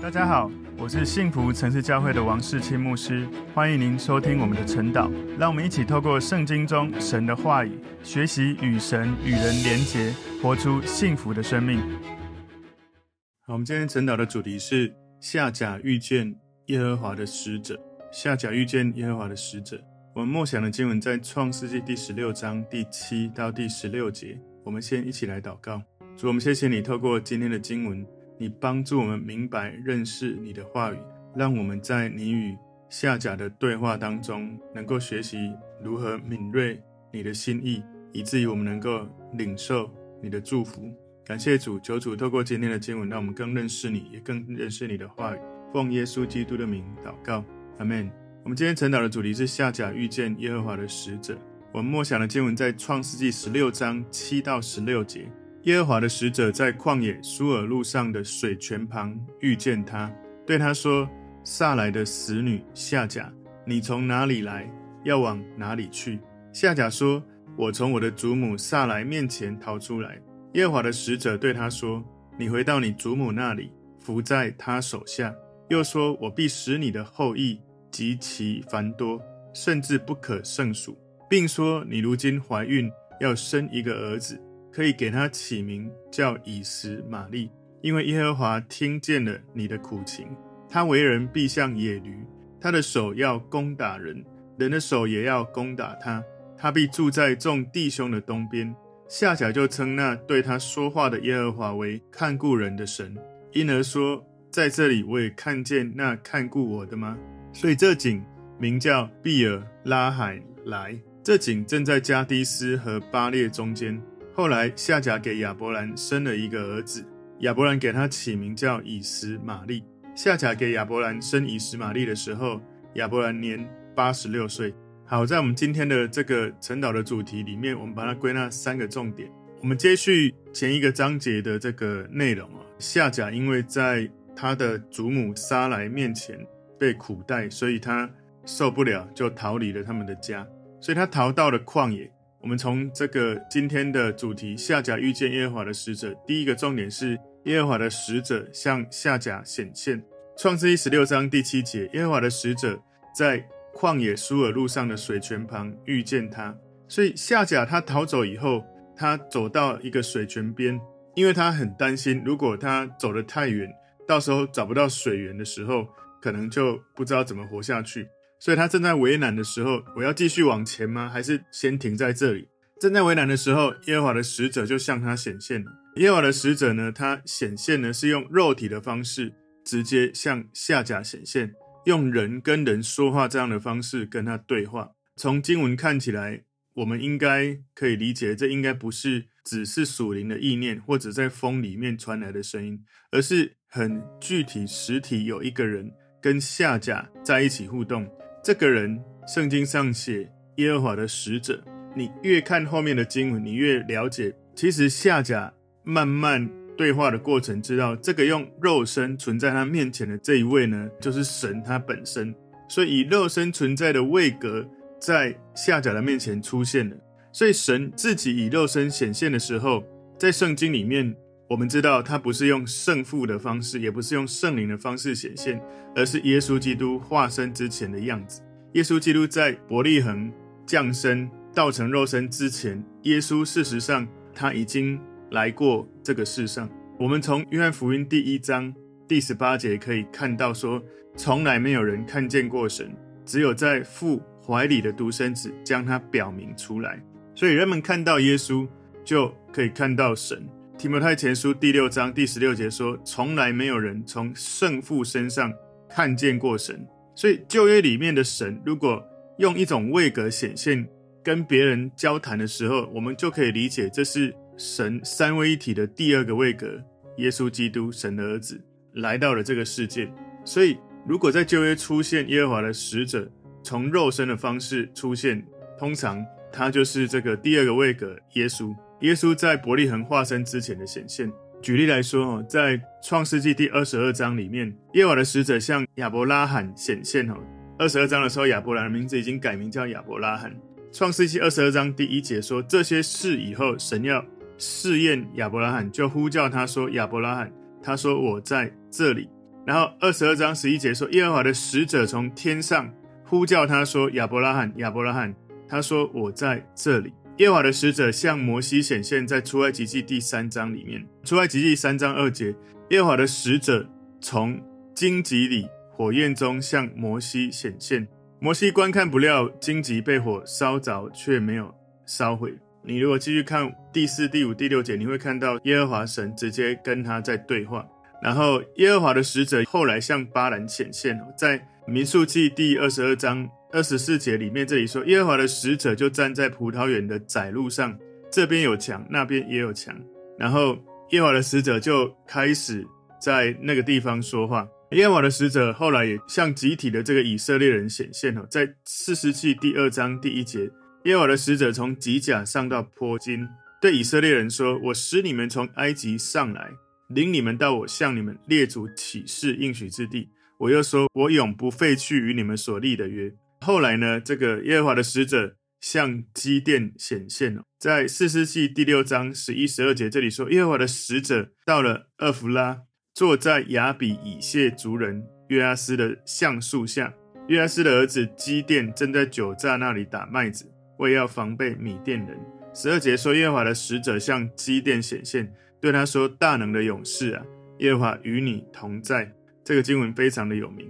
大家好，我是幸福城市教会的王世清牧师，欢迎您收听我们的晨祷。让我们一起透过圣经中神的话语，学习与神与人连结，活出幸福的生命。好，我们今天晨祷的主题是夏甲遇见耶和华的使者。夏甲遇见耶和华的使者。我们默想的经文在创世纪第十六章第七到第十六节。我们先一起来祷告。主，我们谢谢你透过今天的经文。你帮助我们明白认识你的话语，让我们在你与夏甲的对话当中，能够学习如何敏锐你的心意，以至于我们能够领受你的祝福。感谢主，求主透过今天的经文，让我们更认识你，也更认识你的话语。奉耶稣基督的名祷告，阿门。我们今天晨祷的主题是夏甲遇见耶和华的使者。我们默想的经文在创世纪十六章七到十六节。耶和华的使者在旷野苏尔路上的水泉旁遇见他，对他说：“撒莱的使女夏甲，你从哪里来？要往哪里去？”夏甲说：“我从我的祖母撒莱面前逃出来。”耶和华的使者对他说：“你回到你祖母那里，伏在她手下。”又说：“我必使你的后裔极其繁多，甚至不可胜数，并说你如今怀孕，要生一个儿子。”可以给他起名叫以实玛利，因为耶和华听见了你的苦情。他为人必像野驴，他的手要攻打人，人的手也要攻打他。他必住在众弟兄的东边。夏甲就称那对他说话的耶和华为看顾人的神，因而说：在这里我也看见那看顾我的吗？所以这井名叫毕尔拉海莱。这井正在加低斯和巴列中间。后来，夏甲给亚伯兰生了一个儿子，亚伯兰给他起名叫以实玛利。夏甲给亚伯兰生以实玛利的时候，亚伯兰年八十六岁。好，在我们今天的这个晨祷的主题里面，我们把它归纳三个重点。我们接续前一个章节的这个内容啊，夏甲因为在他的祖母撒莱面前被苦待，所以他受不了，就逃离了他们的家，所以他逃到了旷野。我们从这个今天的主题，夏甲遇见耶和华的使者，第一个重点是耶和华的使者向夏甲显现。创世记十六章第七节，耶和华的使者在旷野书珥路上的水泉旁遇见他。所以夏甲他逃走以后，他走到一个水泉边，因为他很担心，如果他走得太远，到时候找不到水源的时候，可能就不知道怎么活下去。所以他正在为难的时候，我要继续往前吗？还是先停在这里？正在为难的时候，耶和华的使者就向他显现了。耶和华的使者呢，他显现呢是用肉体的方式，直接向下甲显现，用人跟人说话这样的方式跟他对话。从经文看起来，我们应该可以理解，这应该不是只是属灵的意念，或者在风里面传来的声音，而是很具体实体，有一个人跟下甲在一起互动。这个人，圣经上写耶和华的使者。你越看后面的经文，你越了解，其实夏甲慢慢对话的过程，知道这个用肉身存在他面前的这一位呢，就是神他本身。所以以肉身存在的位格在夏甲的面前出现了。所以神自己以肉身显现的时候，在圣经里面，我们知道他不是用圣父的方式，也不是用圣灵的方式显现。而是耶稣基督化身之前的样子。耶稣基督在伯利恒降生、道成肉身之前，耶稣事实上他已经来过这个世上。我们从约翰福音第一章第十八节可以看到说，从来没有人看见过神，只有在父怀里的独生子将他表明出来。所以人们看到耶稣，就可以看到神。提摩太前书第六章第十六节说，从来没有人从圣父身上。看见过神，所以旧约里面的神，如果用一种位格显现，跟别人交谈的时候，我们就可以理解这是神三位一体的第二个位格，耶稣基督，神的儿子来到了这个世界。所以，如果在旧约出现耶和华的使者，从肉身的方式出现，通常他就是这个第二个位格，耶稣。耶稣在伯利恒化身之前的显现。举例来说，在创世纪第二十二章里面，耶和华的使者向亚伯拉罕显现。二十二章的时候，亚伯兰的名字已经改名叫亚伯拉罕。创世纪二十二章第一节说，这些事以后，神要试验亚伯拉罕，就呼叫他说：“亚伯拉罕。”他说：“我在这里。”然后二十二章十一节说，耶和华的使者从天上呼叫他说：“亚伯拉罕，亚伯拉罕。”他说：“我在这里。”耶和华的使者向摩西显现，在出埃及记第三章里面。出埃及记三章二节，耶和华的使者从荆棘里火焰中向摩西显现。摩西观看不料荆棘被火烧着，却没有烧毁。你如果继续看第四、第五、第六节，你会看到耶和华神直接跟他在对话。然后，耶和华的使者后来向巴兰显现，在民数记第二十二章二十四节里面，这里说耶和华的使者就站在葡萄园的窄路上，这边有墙，那边也有墙。然后，耶和华的使者就开始在那个地方说话。耶和华的使者后来也向集体的这个以色列人显现哦，在四十记第二章第一节，耶和华的使者从吉甲上到坡金，对以色列人说：“我使你们从埃及上来。”领你们到我向你们列祖起誓应许之地，我又说，我永不废去与你们所立的约。后来呢，这个耶和华的使者向基甸显现了，在四世纪第六章十一、十二节这里说，耶和华的使者到了厄弗拉，坐在亚比以谢族人约阿斯的橡树下。约阿斯的儿子基甸正在酒榨那里打麦子，为要防备米甸人。十二节说，耶和华的使者向基甸显现。对他说：“大能的勇士啊，耶和华与你同在。”这个经文非常的有名。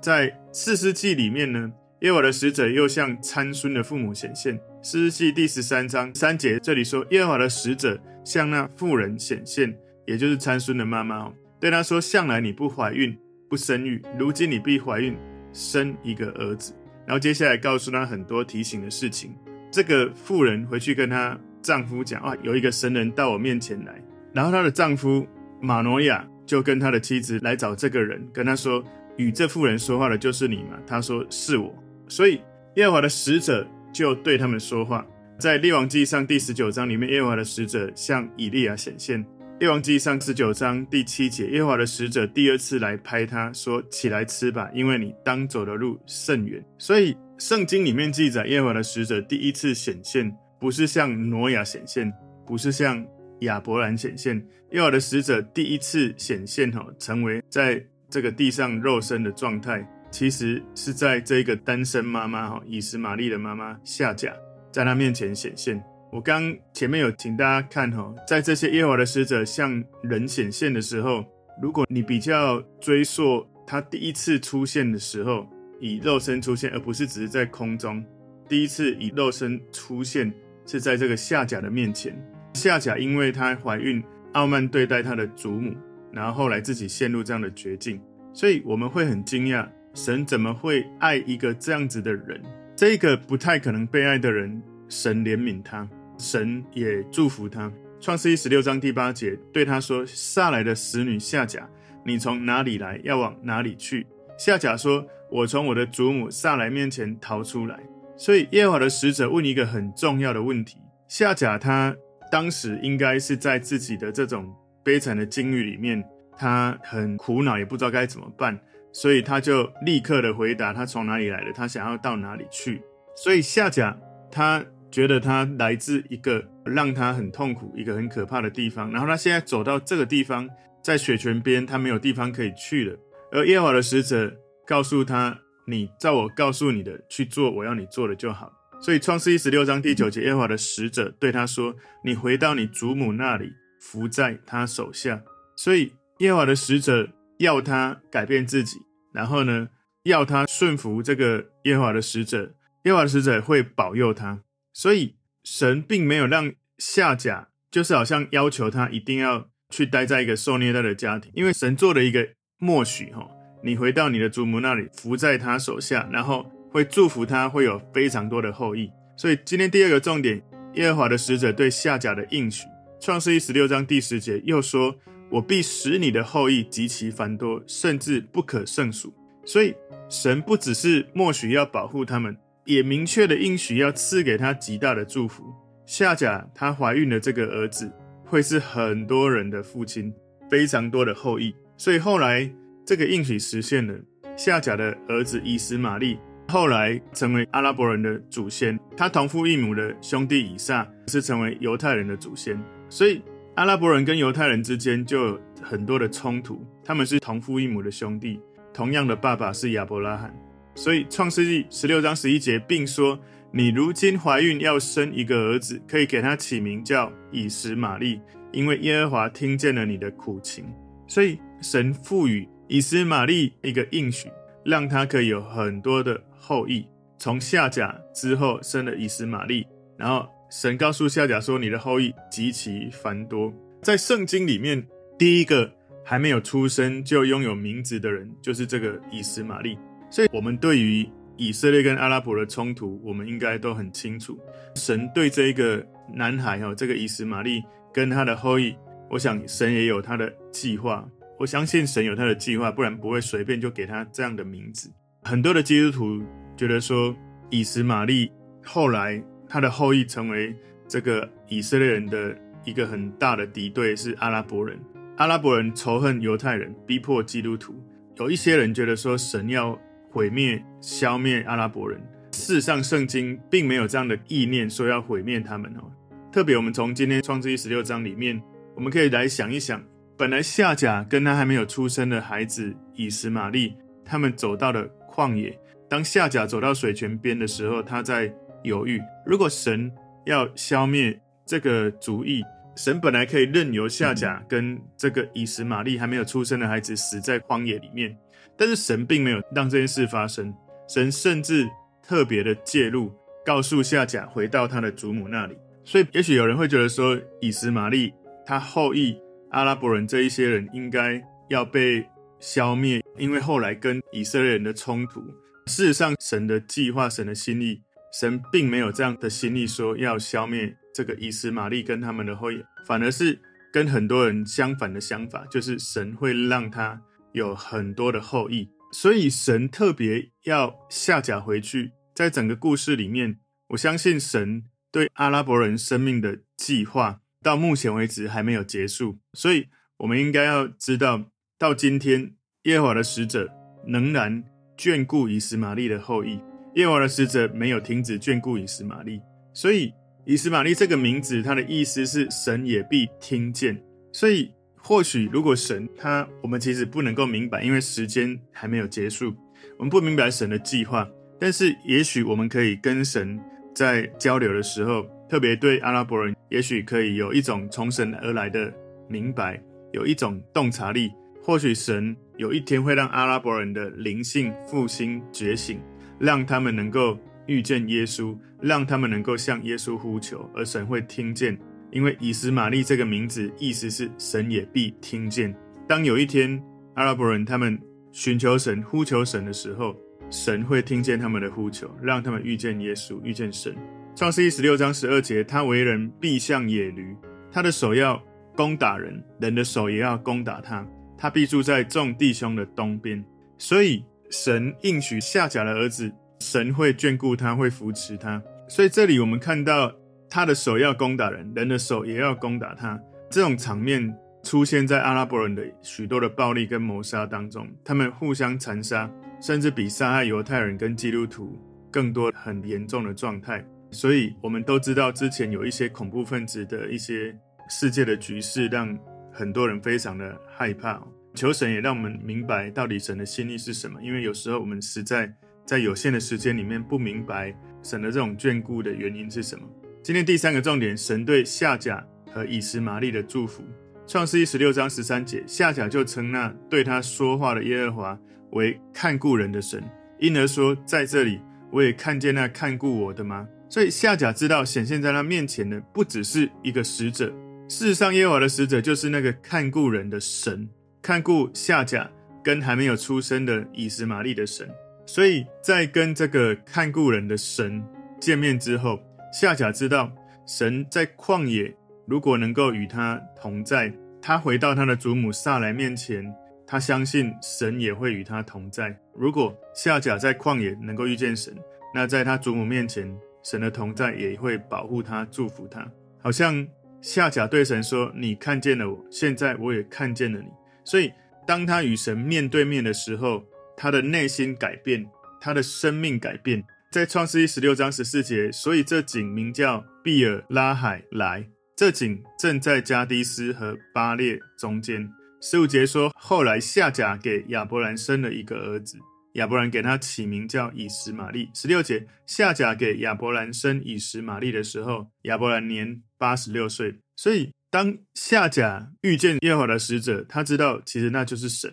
在四世纪里面呢，耶和华的使者又向参孙的父母显现。士师记第十三章三节这里说：“耶和华的使者向那妇人显现，也就是参孙的妈妈哦，对他说：向来你不怀孕不生育，如今你必怀孕生一个儿子。”然后接下来告诉他很多提醒的事情。这个妇人回去跟她丈夫讲：“啊，有一个神人到我面前来。”然后她的丈夫马挪亚就跟他的妻子来找这个人，跟他说：“与这妇人说话的就是你吗？”他说：“是我。”所以耶和华的使者就对他们说话。在列王记上第十九章里面，耶和华的使者向以利亚显现。列王记上十九章第七节，耶和华的使者第二次来拍他说：“起来吃吧，因为你当走的路甚远。”所以圣经里面记载，耶和华的使者第一次显现，不是向挪亚显现，不是向。亚伯兰显现，耶和华的使者第一次显现，哈，成为在这个地上肉身的状态，其实是在这个单身妈妈，哈，以实玛利的妈妈夏甲，在她面前显现。我刚前面有请大家看，哈，在这些耶和华的使者向人显现的时候，如果你比较追溯他第一次出现的时候，以肉身出现，而不是只是在空中，第一次以肉身出现是在这个夏甲的面前。夏甲因为她怀孕，傲慢对待她的祖母，然后后来自己陷入这样的绝境，所以我们会很惊讶，神怎么会爱一个这样子的人？这个不太可能被爱的人，神怜悯他，神也祝福他。创世记十六章第八节对他说：“撒莱的使女夏甲，你从哪里来？要往哪里去？”夏甲说：“我从我的祖母撒莱面前逃出来。”所以耶和华的使者问一个很重要的问题：夏甲他。当时应该是在自己的这种悲惨的境遇里面，他很苦恼，也不知道该怎么办，所以他就立刻的回答他从哪里来的，他想要到哪里去。所以夏甲他觉得他来自一个让他很痛苦、一个很可怕的地方，然后他现在走到这个地方，在雪泉边，他没有地方可以去了。而耶和华的使者告诉他：“你照我告诉你的去做，我要你做的就好。”所以，创世记十六章第九节，耶和华的使者对他说：“你回到你祖母那里，伏在他手下。”所以，耶和华的使者要他改变自己，然后呢，要他顺服这个耶和华的使者。耶和华的使者会保佑他。所以，神并没有让夏甲，就是好像要求他一定要去待在一个受虐待的家庭，因为神做了一个默许，哈，你回到你的祖母那里，伏在他手下，然后。会祝福他，会有非常多的后裔。所以今天第二个重点，耶和华的使者对夏甲的应许，创世记十六章第十节又说：“我必使你的后裔极其繁多，甚至不可胜数。”所以神不只是默许要保护他们，也明确的应许要赐给他极大的祝福。夏甲她怀孕的这个儿子会是很多人的父亲，非常多的后裔。所以后来这个应许实现了，夏甲的儿子以实玛利。后来成为阿拉伯人的祖先，他同父异母的兄弟以撒是成为犹太人的祖先，所以阿拉伯人跟犹太人之间就有很多的冲突。他们是同父异母的兄弟，同样的爸爸是亚伯拉罕。所以创世纪十六章十一节，并说：“你如今怀孕要生一个儿子，可以给他起名叫以实玛利，因为耶和华听见了你的苦情。”所以神赋予以实玛利一个应许，让他可以有很多的后裔。从夏甲之后生了以实玛利，然后神告诉夏甲说：“你的后裔极其繁多。”在圣经里面，第一个还没有出生就拥有名字的人，就是这个以实玛利。所以，我们对于以色列跟阿拉伯的冲突，我们应该都很清楚。神对这一个男孩哈，这个以实玛利跟他的后裔，我想神也有他的计划。我相信神有他的计划，不然不会随便就给他这样的名字。很多的基督徒觉得说，以实玛利后来他的后裔成为这个以色列人的一个很大的敌对，是阿拉伯人。阿拉伯人仇恨犹太人，逼迫基督徒。有一些人觉得说，神要毁灭、消灭阿拉伯人。事实上，圣经并没有这样的意念，说要毁灭他们哦。特别，我们从今天创世记十六章里面，我们可以来想一想。本来夏甲跟他还没有出生的孩子以实玛利，他们走到了旷野。当夏甲走到水泉边的时候，他在犹豫：如果神要消灭这个族裔，神本来可以任由夏甲跟这个以实玛利还没有出生的孩子死在荒野里面，但是神并没有让这件事发生。神甚至特别的介入，告诉夏甲回到他的祖母那里。所以，也许有人会觉得说，以实玛利他后裔。阿拉伯人这一些人应该要被消灭，因为后来跟以色列人的冲突。事实上，神的计划、神的心意，神并没有这样的心意，说要消灭这个以斯玛利跟他们的后裔，反而是跟很多人相反的想法，就是神会让他有很多的后裔。所以，神特别要下甲回去。在整个故事里面，我相信神对阿拉伯人生命的计划。到目前为止还没有结束，所以我们应该要知道，到今天耶和华的使者仍然眷顾以斯玛利的后裔，耶和华的使者没有停止眷顾以斯玛利，所以以斯玛利这个名字，它的意思是神也必听见。所以或许如果神他，我们其实不能够明白，因为时间还没有结束，我们不明白神的计划，但是也许我们可以跟神在交流的时候。特别对阿拉伯人，也许可以有一种从神而来的明白，有一种洞察力。或许神有一天会让阿拉伯人的灵性复兴觉醒，让他们能够遇见耶稣，让他们能够向耶稣呼求，而神会听见。因为以实玛利这个名字意思是神也必听见。当有一天阿拉伯人他们寻求神、呼求神的时候，神会听见他们的呼求，让他们遇见耶稣，遇见神。创世一十六章十二节，他为人必像野驴，他的手要攻打人，人的手也要攻打他，他必住在众弟兄的东边。所以神应许夏甲的儿子，神会眷顾他，会扶持他。所以这里我们看到他的手要攻打人，人的手也要攻打他。这种场面出现在阿拉伯人的许多的暴力跟谋杀当中，他们互相残杀，甚至比杀害犹太人跟基督徒更多很严重的状态。所以，我们都知道之前有一些恐怖分子的一些世界的局势，让很多人非常的害怕。求神也让我们明白到底神的心意是什么。因为有时候我们实在在有限的时间里面不明白神的这种眷顾的原因是什么。今天第三个重点，神对夏甲和以实玛利的祝福。创世记十六章十三节，夏甲就称那对他说话的耶和华为看顾人的神，因而说，在这里我也看见那看顾我的吗？所以夏甲知道显现在他面前的不只是一个使者，事实上耶和华的使者就是那个看顾人的神，看顾夏甲跟还没有出生的以实玛利的神。所以在跟这个看顾人的神见面之后，夏甲知道神在旷野如果能够与他同在，他回到他的祖母撒莱面前，他相信神也会与他同在。如果夏甲在旷野能够遇见神，那在他祖母面前。神的同在也会保护他，祝福他。好像夏甲对神说：“你看见了我，现在我也看见了你。”所以，当他与神面对面的时候，他的内心改变，他的生命改变。在创世记十六章十四节，所以这井名叫毕尔拉海莱。这井正在加低斯和巴列中间。十五节说，后来夏甲给亚伯兰生了一个儿子，亚伯兰给他起名叫以实玛利。十六节，夏甲给亚伯兰生以实玛利的时候，亚伯兰年八十六岁。所以，当夏甲遇见耶和华的使者，他知道其实那就是神。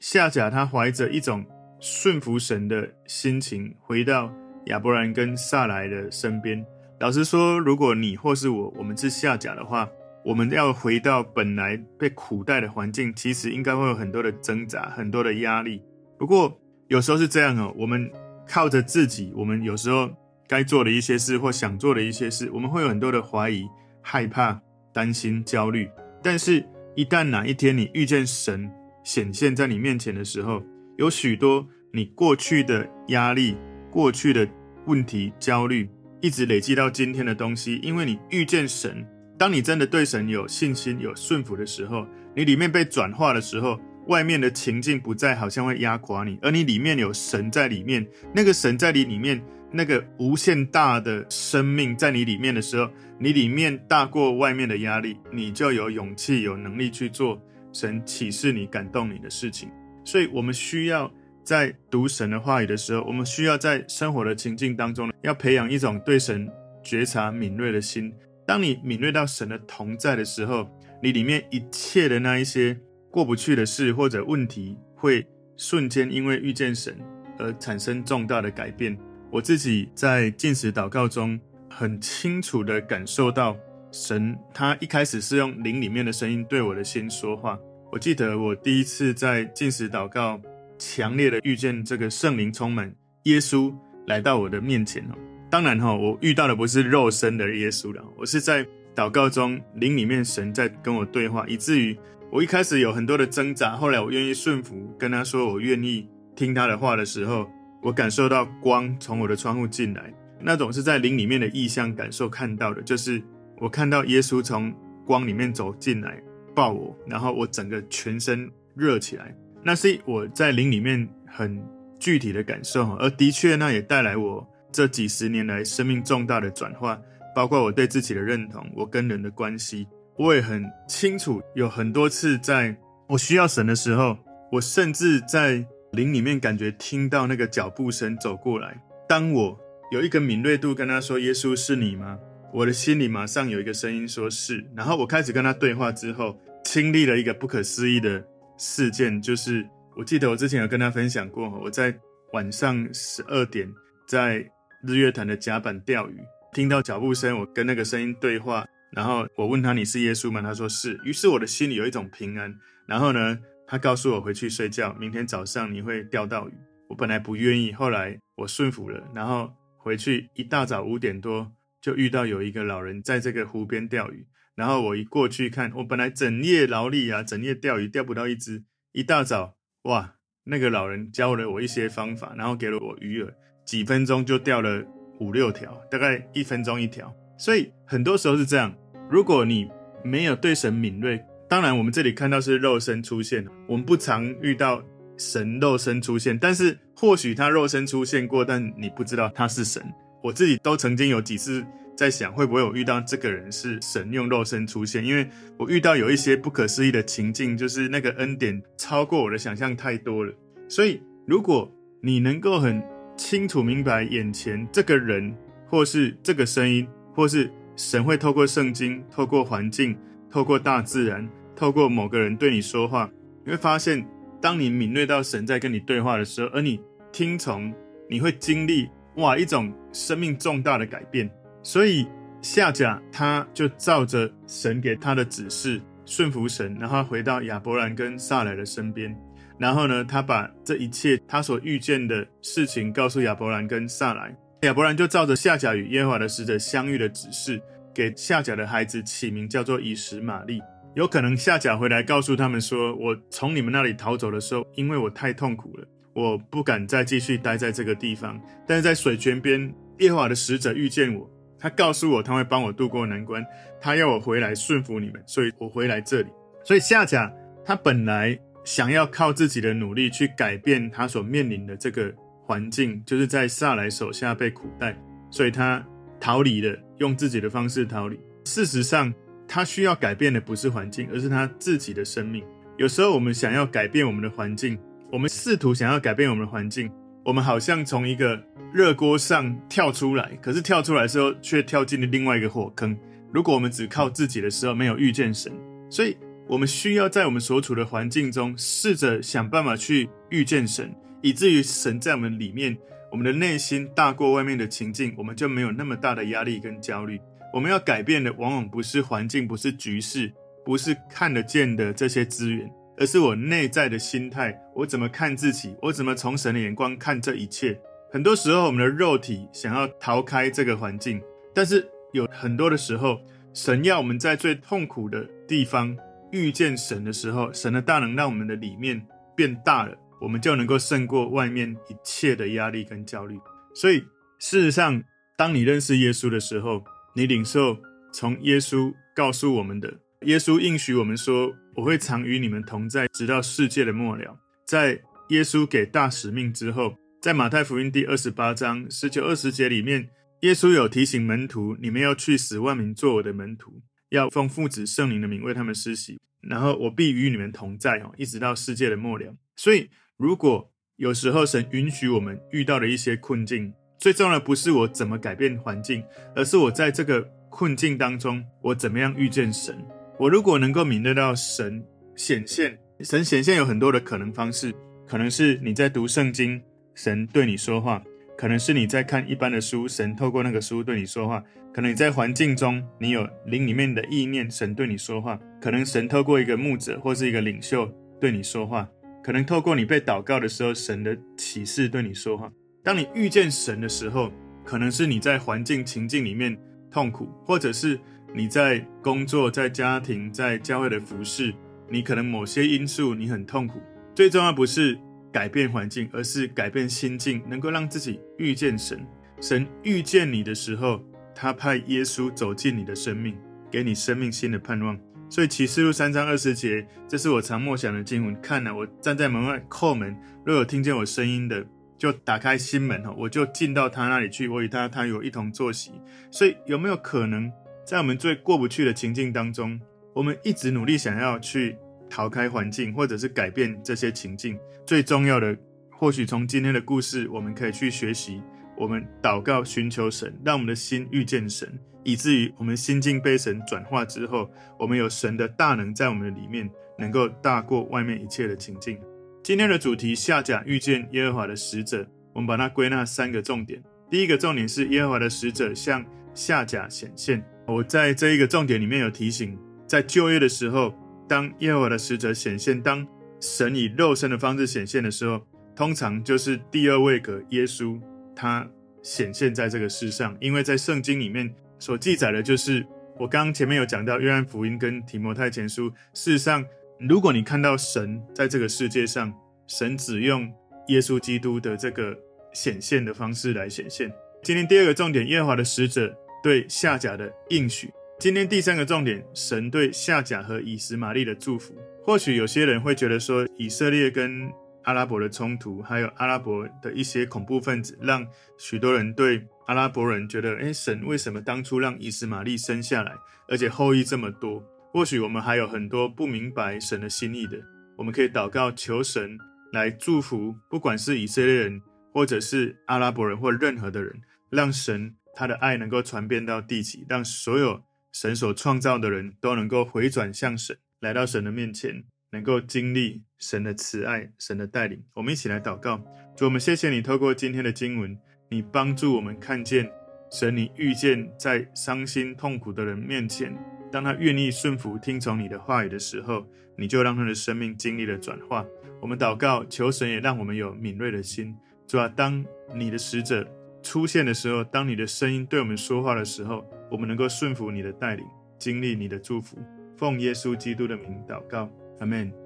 夏甲他怀着一种顺服神的心情，回到亚伯兰跟撒来的身边。老实说，如果你或是我，我们是夏甲的话，我们要回到本来被苦待的环境，其实应该会有很多的挣扎，很多的压力。不过有时候是这样哦，我们靠着自己，我们有时候该做的一些事或想做的一些事，我们会有很多的怀疑、害怕、担心、焦虑。但是，一旦哪一天你遇见神显现在你面前的时候，有许多你过去的压力、过去的问题、焦虑，一直累积到今天的东西，因为你遇见神。当你真的对神有信心、有顺服的时候，你里面被转化的时候，外面的情境不再好像会压垮你，而你里面有神在里面，那个神在你里面，那个无限大的生命在你里面的时候，你里面大过外面的压力，你就有勇气、有能力去做神启示你、感动你的事情。所以，我们需要在读神的话语的时候，我们需要在生活的情境当中呢，要培养一种对神觉察敏锐的心。当你敏锐到神的同在的时候，你里面一切的那一些过不去的事或者问题，会瞬间因为遇见神而产生重大的改变。我自己在进食祷告中，很清楚地感受到神，他一开始是用灵里面的声音对我的心说话。我记得我第一次在进食祷告，强烈的遇见这个圣灵充满，耶稣来到我的面前哦。当然哈，我遇到的不是肉身的耶稣了，我是在祷告中灵里面神在跟我对话，以至于我一开始有很多的挣扎，后来我愿意顺服，跟他说我愿意听他的话的时候，我感受到光从我的窗户进来，那种是在灵里面的异象感受看到的，就是我看到耶稣从光里面走进来抱我，然后我整个全身热起来，那是我在灵里面很具体的感受，而的确那也带来我。这几十年来，生命重大的转化，包括我对自己的认同，我跟人的关系，我也很清楚。有很多次，在我需要神的时候，我甚至在灵里面感觉听到那个脚步声走过来。当我有一个敏锐度跟他说：“耶稣是你吗？”我的心里马上有一个声音说是。然后我开始跟他对话之后，经历了一个不可思议的事件，就是我记得我之前有跟他分享过，我在晚上十二点在。日月潭的甲板钓鱼，听到脚步声，我跟那个声音对话，然后我问他，你是耶稣吗？他说是。于是我的心里有一种平安。然后呢，他告诉我回去睡觉，明天早上你会钓到鱼。我本来不愿意，后来我顺服了，然后回去一大早五点多就遇到有一个老人在这个湖边钓鱼。然后我一过去看，我本来整夜劳力啊，整夜钓鱼钓不到一只，一大早哇，那个老人教了我一些方法，然后给了我鱼饵。几分钟就钓了五六条，大概一分钟一条。所以很多时候是这样。如果你没有对神敏锐，当然我们这里看到是肉身出现，我们不常遇到神肉身出现，但是或许他肉身出现过，但你不知道他是神。我自己都曾经有几次在想，会不会我遇到这个人是神用肉身出现？因为我遇到有一些不可思议的情境，就是那个恩典超过我的想象太多了。所以如果你能够很清楚明白眼前这个人，或是这个声音，或是神会透过圣经、透过环境、透过大自然、透过某个人对你说话，你会发现，当你敏锐到神在跟你对话的时候，而你听从，你会经历哇一种生命重大的改变。所以夏甲他就照着神给他的指示顺服神，然后回到亚伯兰跟撒莱的身边。然后呢，他把这一切他所遇见的事情告诉亚伯兰跟撒莱，亚伯兰就照着夏甲与耶和华的使者相遇的指示，给夏甲的孩子起名叫做以实玛利。有可能夏甲回来告诉他们说：“我从你们那里逃走的时候，因为我太痛苦了，我不敢再继续待在这个地方。但是在水泉边，耶和华的使者遇见我，他告诉我他会帮我渡过难关，他要我回来顺服你们，所以我回来这里。所以夏甲他本来。”想要靠自己的努力去改变他所面临的这个环境，就是在撒莱手下被苦待，所以他逃离了，用自己的方式逃离。事实上，他需要改变的不是环境，而是他自己的生命。有时候我们想要改变我们的环境，我们试图想要改变我们的环境，我们好像从一个热锅上跳出来，可是跳出来的时候却跳进了另外一个火坑。如果我们只靠自己的时候，没有遇见神，所以我们需要在我们所处的环境中，试着想办法去遇见神，以至于神在我们里面，我们的内心大过外面的情境，我们就没有那么大的压力跟焦虑。我们要改变的，往往不是环境，不是局势，不是看得见的这些资源，而是我内在的心态。我怎么看自己？我怎么从神的眼光看这一切？很多时候，我们的肉体想要逃开这个环境，但是有很多的时候，神要我们在最痛苦的地方遇见神的时候，神的大能让我们的里面变大了，我们就能够胜过外面一切的压力跟焦虑。所以，事实上，当你认识耶稣的时候，你领受从耶稣告诉我们的，耶稣应许我们说：“我会常与你们同在，直到世界的末了。”在耶稣给大使命之后。在马太福音第二十八章十九二十节里面，耶稣有提醒门徒：你们要去使万民做我的门徒，要奉父子圣灵的名为他们施洗，然后我必与你们同在哦，一直到世界的末了。所以，如果有时候神允许我们遇到的一些困境，最重要的不是我怎么改变环境，而是我在这个困境当中，我怎么样遇见神。我如果能够敏锐到神显现，神显现有很多的可能方式，可能是你在读圣经。神对你说话，可能是你在看一般的书，神透过那个书对你说话；可能你在环境中，你有灵里面的意念，神对你说话；可能神透过一个牧者或是一个领袖对你说话；可能透过你被祷告的时候，神的启示对你说话。当你遇见神的时候，可能是你在环境情境里面痛苦，或者是你在工作、在家庭、在教会的服事，你可能某些因素你很痛苦。最重要不是。改变环境，而是改变心境，能够让自己遇见神。神遇见你的时候，他派耶稣走进你的生命，给你生命新的盼望。所以启示录三章二十节，这是我常默想的经文。看了，我站在门外叩门，若有听见我声音的，就打开心门哈，我就进到他那里去，我与他，他与我一同坐席。所以有没有可能，在我们最过不去的情境当中，我们一直努力想要去逃开环境，或者是改变这些情境，最重要的，或许从今天的故事，我们可以去学习。我们祷告寻求神，让我们的心遇见神，以至于我们心境被神转化之后，我们有神的大能在我们的里面，能够大过外面一切的情境。今天的主题：下甲遇见耶和华的使者。我们把它归纳三个重点。第一个重点是耶和华的使者向下甲显现。我在这一个重点里面有提醒，在旧约的时候。当耶和华的使者显现，当神以肉身的方式显现的时候，通常就是第二位格耶稣，他显现在这个世上。因为在圣经里面所记载的，就是我刚刚前面有讲到约翰福音跟提摩太前书。事实上，如果你看到神在这个世界上，神只用耶稣基督的这个显现的方式来显现。今天第二个重点，耶和华的使者对夏甲的应许。今天第三个重点，神对夏甲和以实玛利的祝福。或许有些人会觉得说，以色列跟阿拉伯的冲突，还有阿拉伯的一些恐怖分子，让许多人对阿拉伯人觉得，诶，神为什么当初让以斯玛利生下来，而且后裔这么多？或许我们还有很多不明白神的心意的，我们可以祷告求神来祝福，不管是以色列人，或者是阿拉伯人，或任何的人，让神他的爱能够传遍到地极，让所有。神所创造的人都能够回转向神，来到神的面前，能够经历神的慈爱、神的带领。我们一起来祷告，主，我们谢谢你，透过今天的经文，你帮助我们看见神，你遇见在伤心痛苦的人面前，当他愿意顺服听从你的话语的时候，你就让他的生命经历了转化。我们祷告，求神也让我们有敏锐的心，主啊，当你的使者出现的时候，当你的声音对我们说话的时候。我们能够顺服你的带领，经历你的祝福，奉耶稣基督的名祷告，阿门。